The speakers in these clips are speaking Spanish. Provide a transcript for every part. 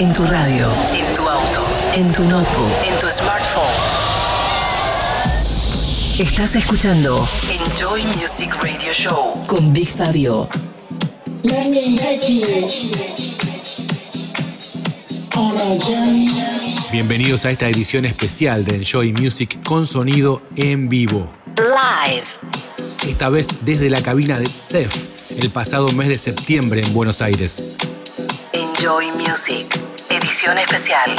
En tu radio, en tu auto, en tu notebook, en tu smartphone. Estás escuchando Enjoy Music Radio Show con Big Fabio. Let me take you on a journey. Bienvenidos a esta edición especial de Enjoy Music con sonido en vivo. Live. Esta vez desde la cabina de CEF el pasado mes de septiembre en Buenos Aires. Enjoy Music. Edición especial.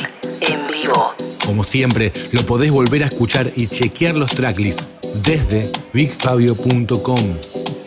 En vivo. Como siempre, lo podés volver a escuchar y chequear los tracklists desde bigfabio.com.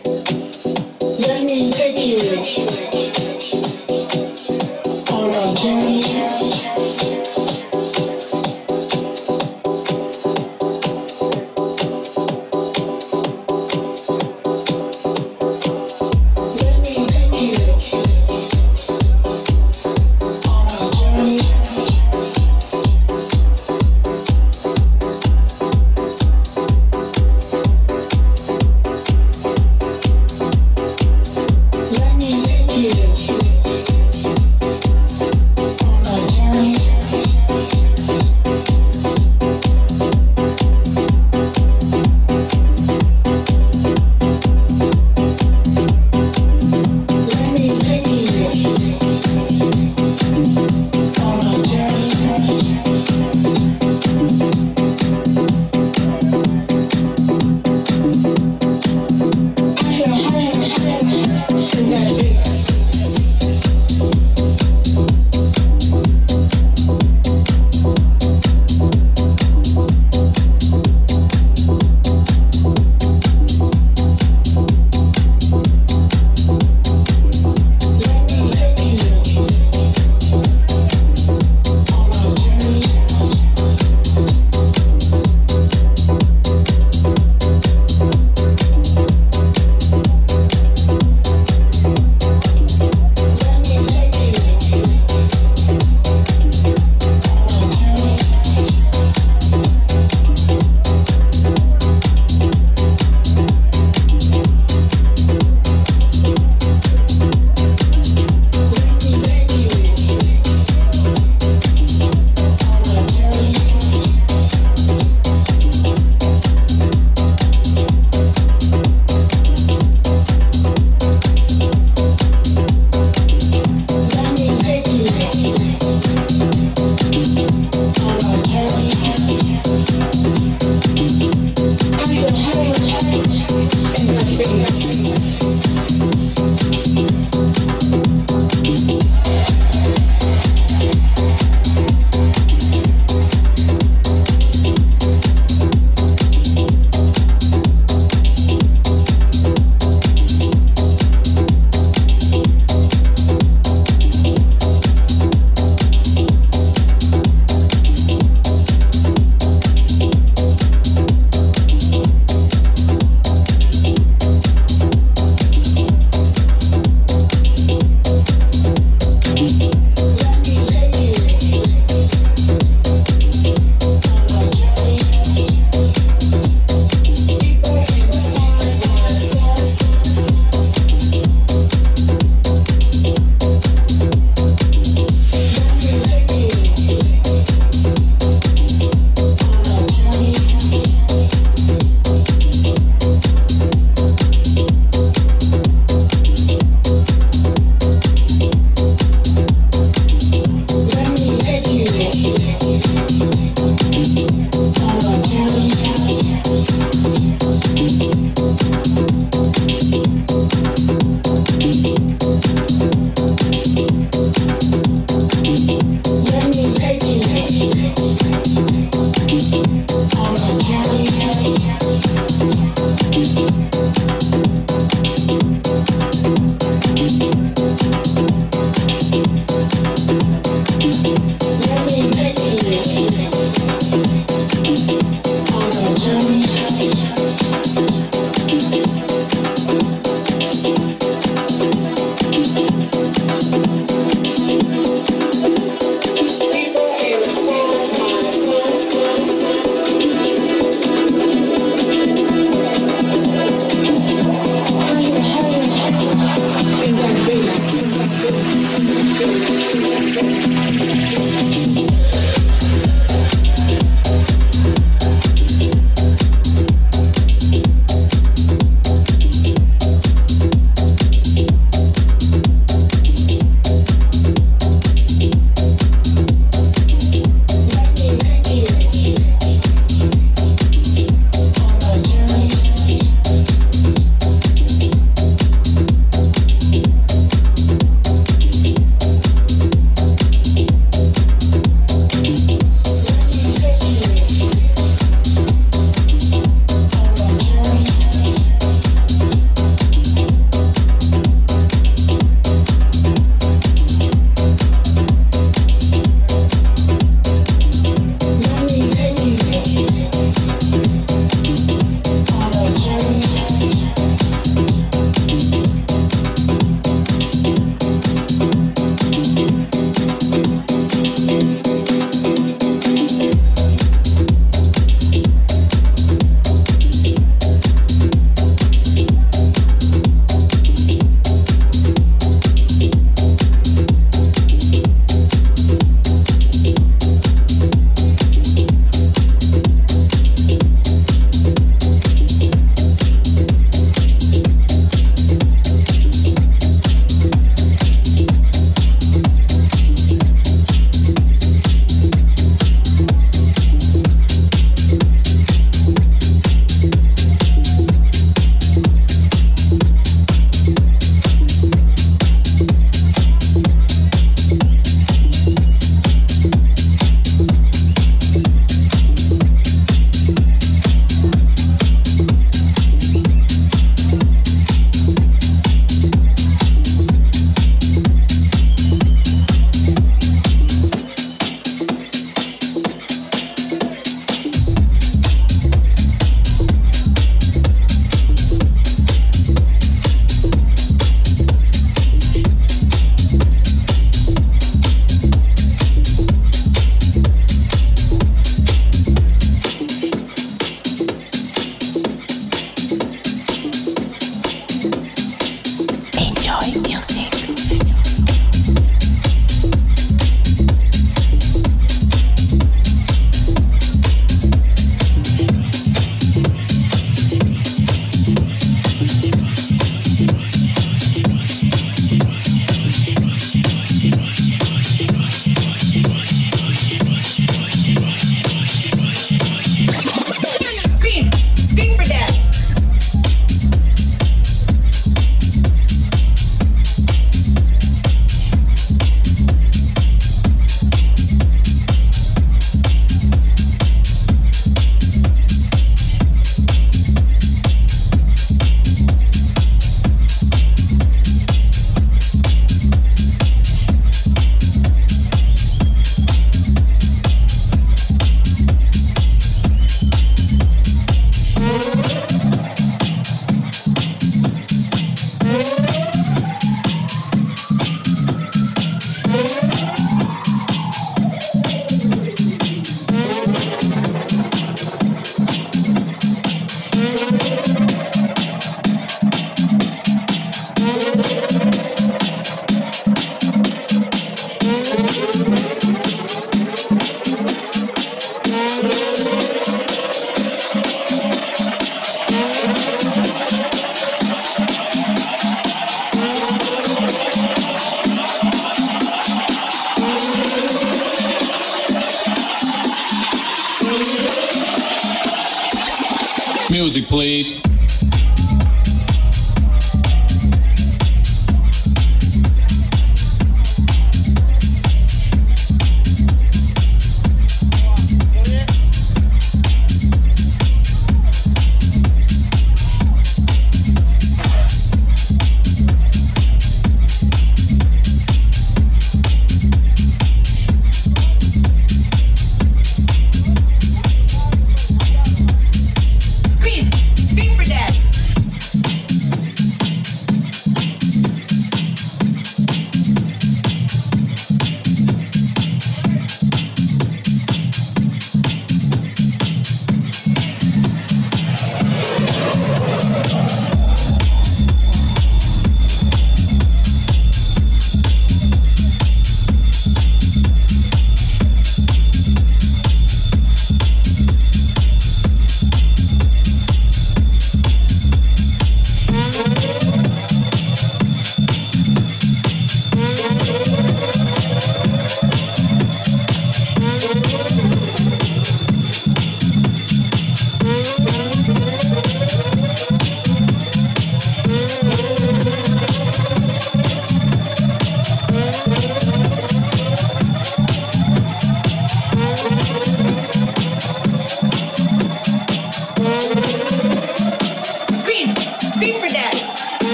Music, please.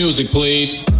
Music, please.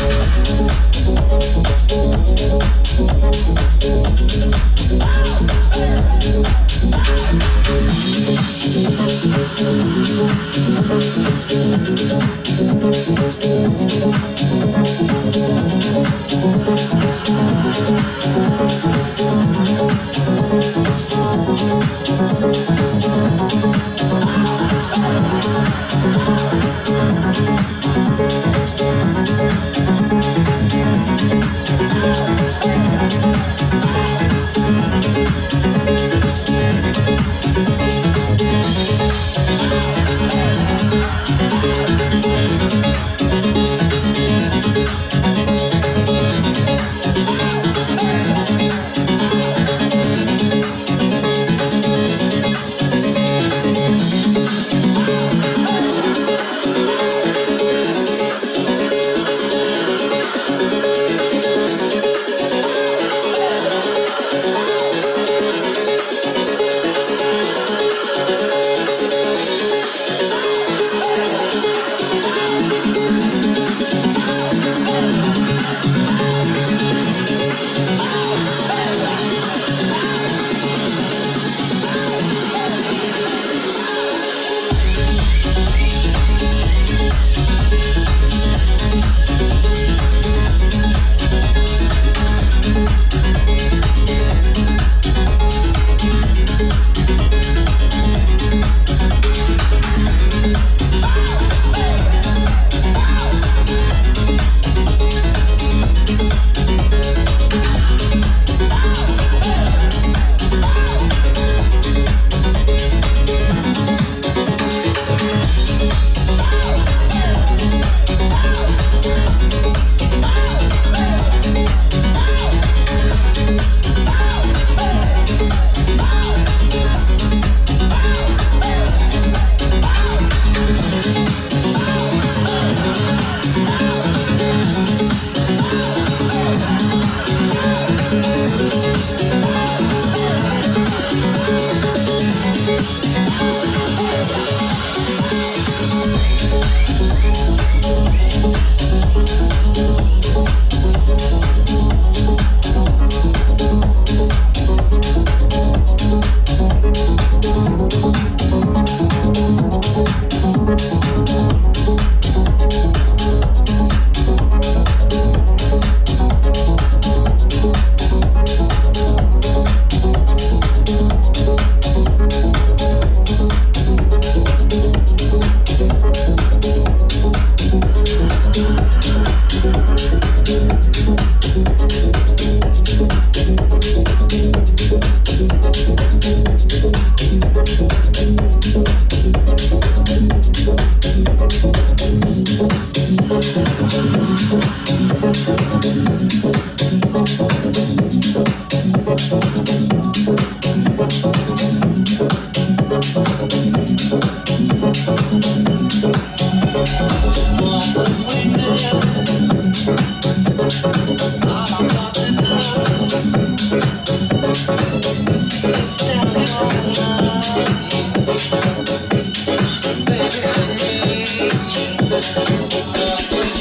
Baby, I need you.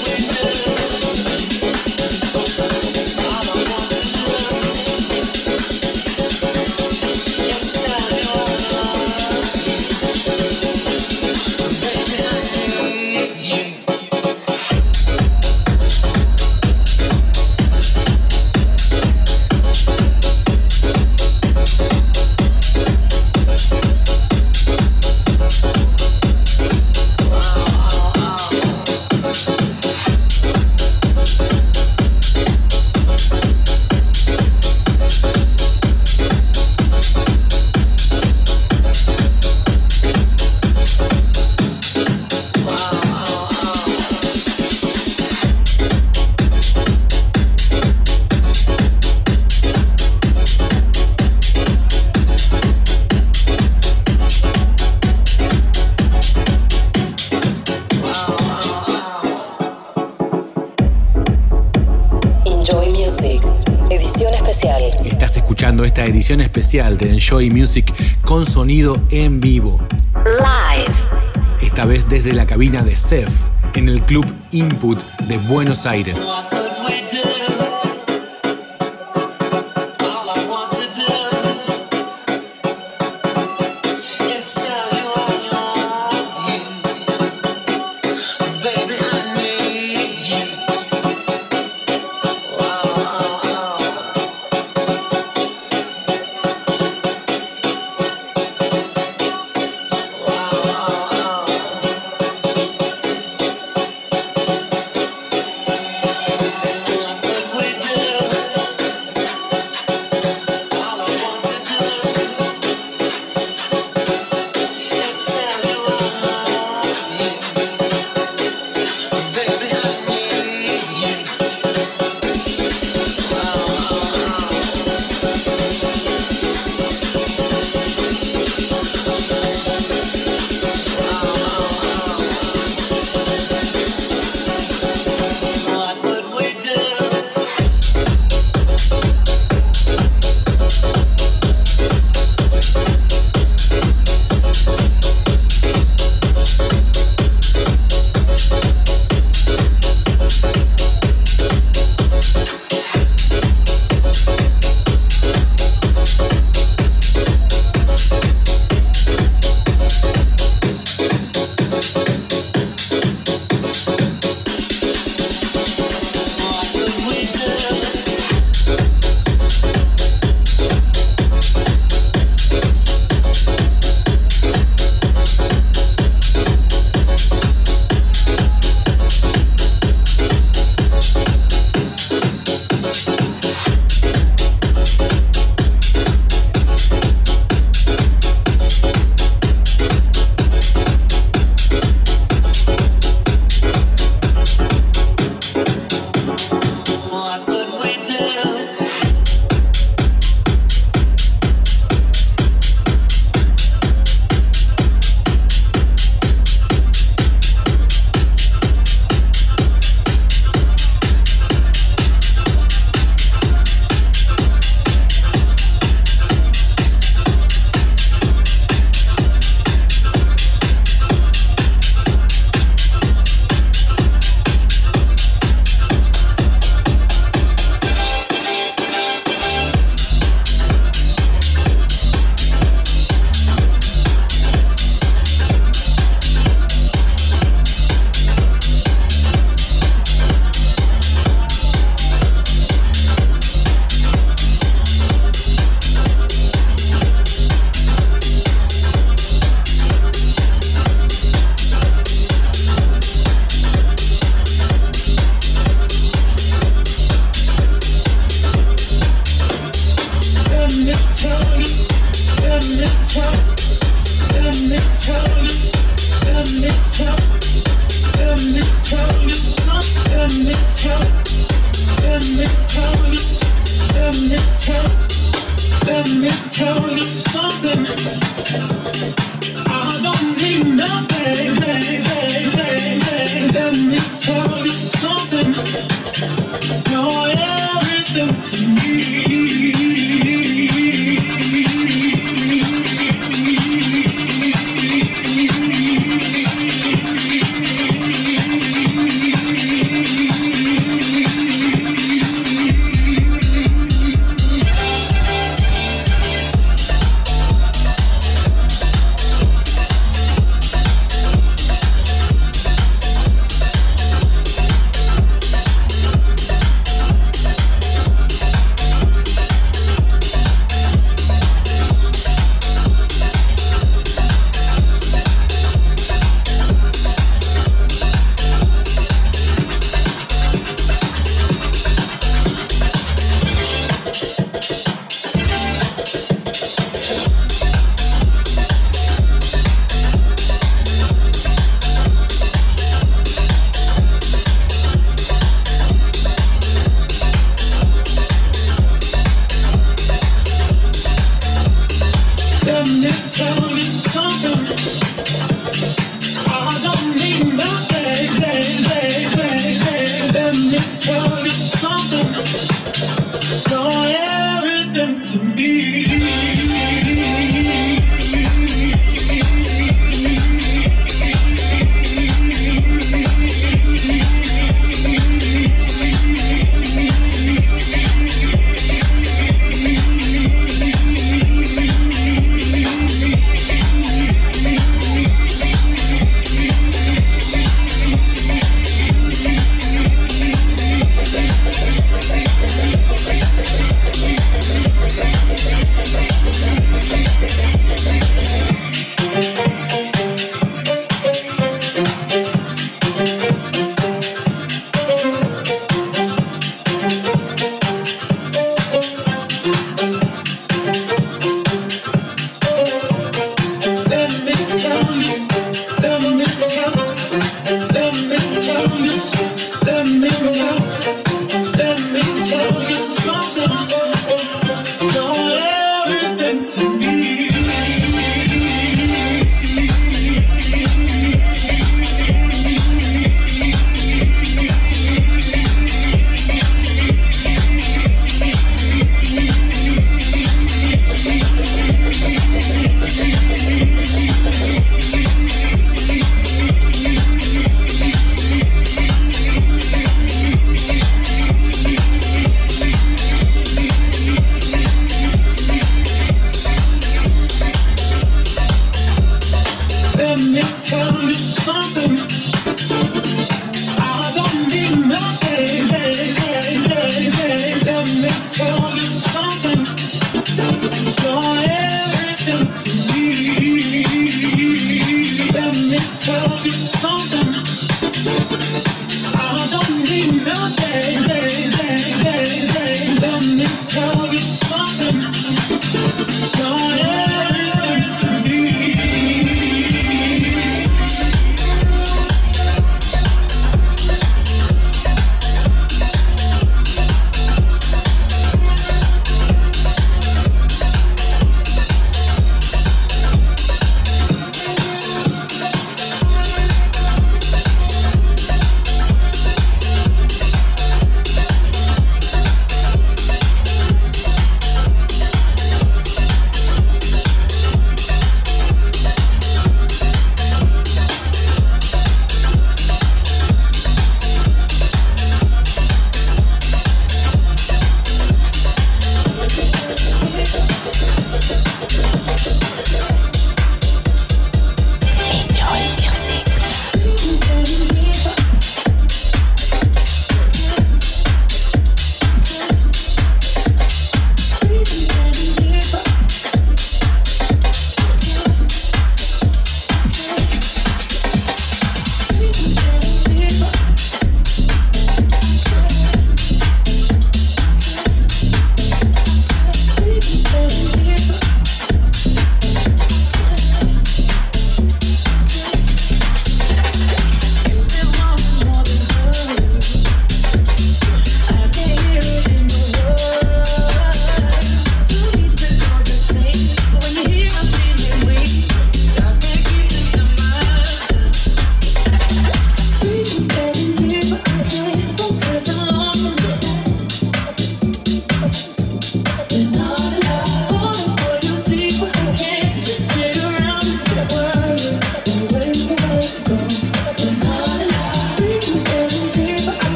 de Enjoy Music con sonido en vivo. Live. Esta vez desde la cabina de CEF en el Club Input de Buenos Aires.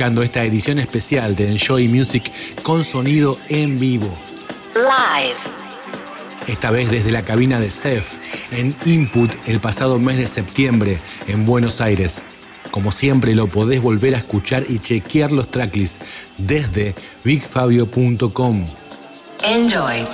Escuchando esta edición especial de Enjoy Music con sonido en vivo. Live. Esta vez desde la cabina de CEF en Input el pasado mes de septiembre en Buenos Aires. Como siempre lo podés volver a escuchar y chequear los tracklists desde bigfabio.com. Enjoy.